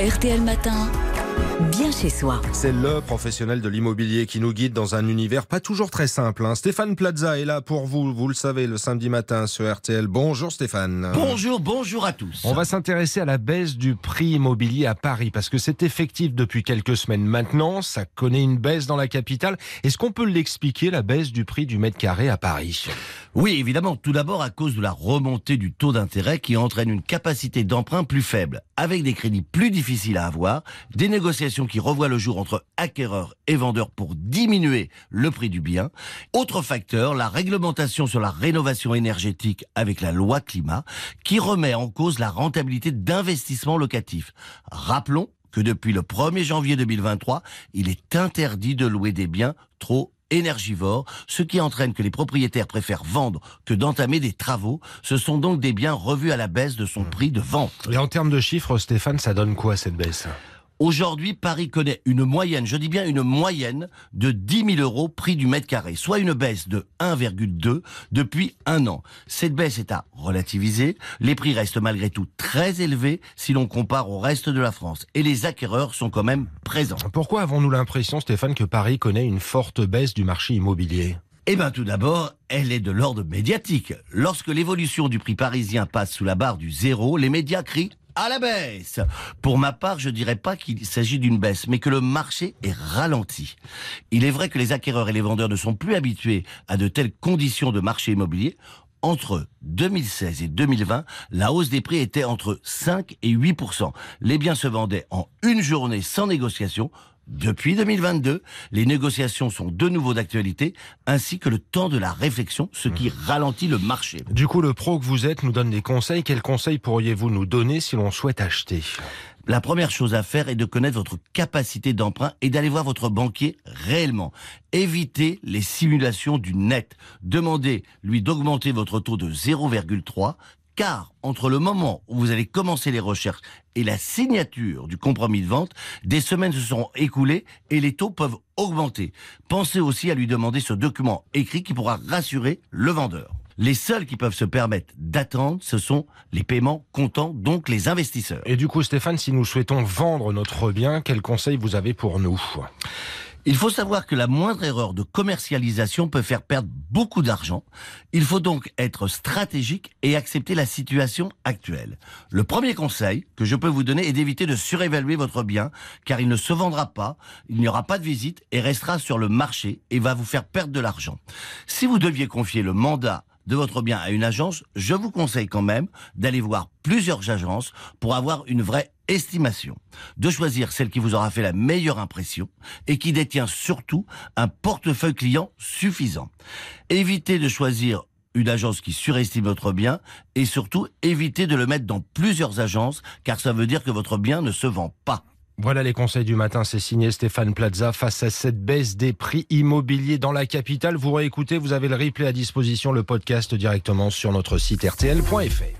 RTL Matin, bien chez soi. C'est le professionnel de l'immobilier qui nous guide dans un univers pas toujours très simple. hein. Stéphane Plaza est là pour vous, vous le savez, le samedi matin sur RTL. Bonjour Stéphane. Bonjour, bonjour à tous. On va s'intéresser à la baisse du prix immobilier à Paris parce que c'est effectif depuis quelques semaines maintenant. Ça connaît une baisse dans la capitale. Est-ce qu'on peut l'expliquer, la baisse du prix du mètre carré à Paris? Oui, évidemment, tout d'abord à cause de la remontée du taux d'intérêt qui entraîne une capacité d'emprunt plus faible, avec des crédits plus difficiles à avoir, des négociations qui revoient le jour entre acquéreurs et vendeurs pour diminuer le prix du bien. Autre facteur, la réglementation sur la rénovation énergétique avec la loi climat qui remet en cause la rentabilité d'investissements locatifs. Rappelons que depuis le 1er janvier 2023, il est interdit de louer des biens trop énergivores, ce qui entraîne que les propriétaires préfèrent vendre que d'entamer des travaux. Ce sont donc des biens revus à la baisse de son prix de vente. Et en termes de chiffres, Stéphane, ça donne quoi cette baisse? Aujourd'hui, Paris connaît une moyenne, je dis bien une moyenne, de 10 000 euros prix du mètre carré, soit une baisse de 1,2 depuis un an. Cette baisse est à relativiser. Les prix restent malgré tout très élevés si l'on compare au reste de la France. Et les acquéreurs sont quand même présents. Pourquoi avons-nous l'impression, Stéphane, que Paris connaît une forte baisse du marché immobilier? Eh bien, tout d'abord, elle est de l'ordre médiatique. Lorsque l'évolution du prix parisien passe sous la barre du zéro, les médias crient à la baisse. Pour ma part, je dirais pas qu'il s'agit d'une baisse, mais que le marché est ralenti. Il est vrai que les acquéreurs et les vendeurs ne sont plus habitués à de telles conditions de marché immobilier. Entre 2016 et 2020, la hausse des prix était entre 5 et 8 Les biens se vendaient en une journée sans négociation. Depuis 2022, les négociations sont de nouveau d'actualité, ainsi que le temps de la réflexion, ce qui ralentit le marché. Du coup, le pro que vous êtes nous donne des conseils. Quels conseils pourriez-vous nous donner si l'on souhaite acheter? La première chose à faire est de connaître votre capacité d'emprunt et d'aller voir votre banquier réellement. Évitez les simulations du net. Demandez lui d'augmenter votre taux de 0,3 car entre le moment où vous allez commencer les recherches et la signature du compromis de vente, des semaines se seront écoulées et les taux peuvent augmenter. Pensez aussi à lui demander ce document écrit qui pourra rassurer le vendeur. Les seuls qui peuvent se permettre d'attendre, ce sont les paiements comptants, donc les investisseurs. Et du coup, Stéphane, si nous souhaitons vendre notre bien, quels conseils vous avez pour nous? Il faut savoir que la moindre erreur de commercialisation peut faire perdre beaucoup d'argent. Il faut donc être stratégique et accepter la situation actuelle. Le premier conseil que je peux vous donner est d'éviter de surévaluer votre bien, car il ne se vendra pas, il n'y aura pas de visite et restera sur le marché et va vous faire perdre de l'argent. Si vous deviez confier le mandat de votre bien à une agence, je vous conseille quand même d'aller voir plusieurs agences pour avoir une vraie estimation, de choisir celle qui vous aura fait la meilleure impression et qui détient surtout un portefeuille client suffisant. Évitez de choisir une agence qui surestime votre bien et surtout évitez de le mettre dans plusieurs agences car ça veut dire que votre bien ne se vend pas. Voilà les conseils du matin, c'est signé Stéphane Plaza face à cette baisse des prix immobiliers dans la capitale. Vous réécoutez, vous avez le replay à disposition, le podcast directement sur notre site rtl.fr.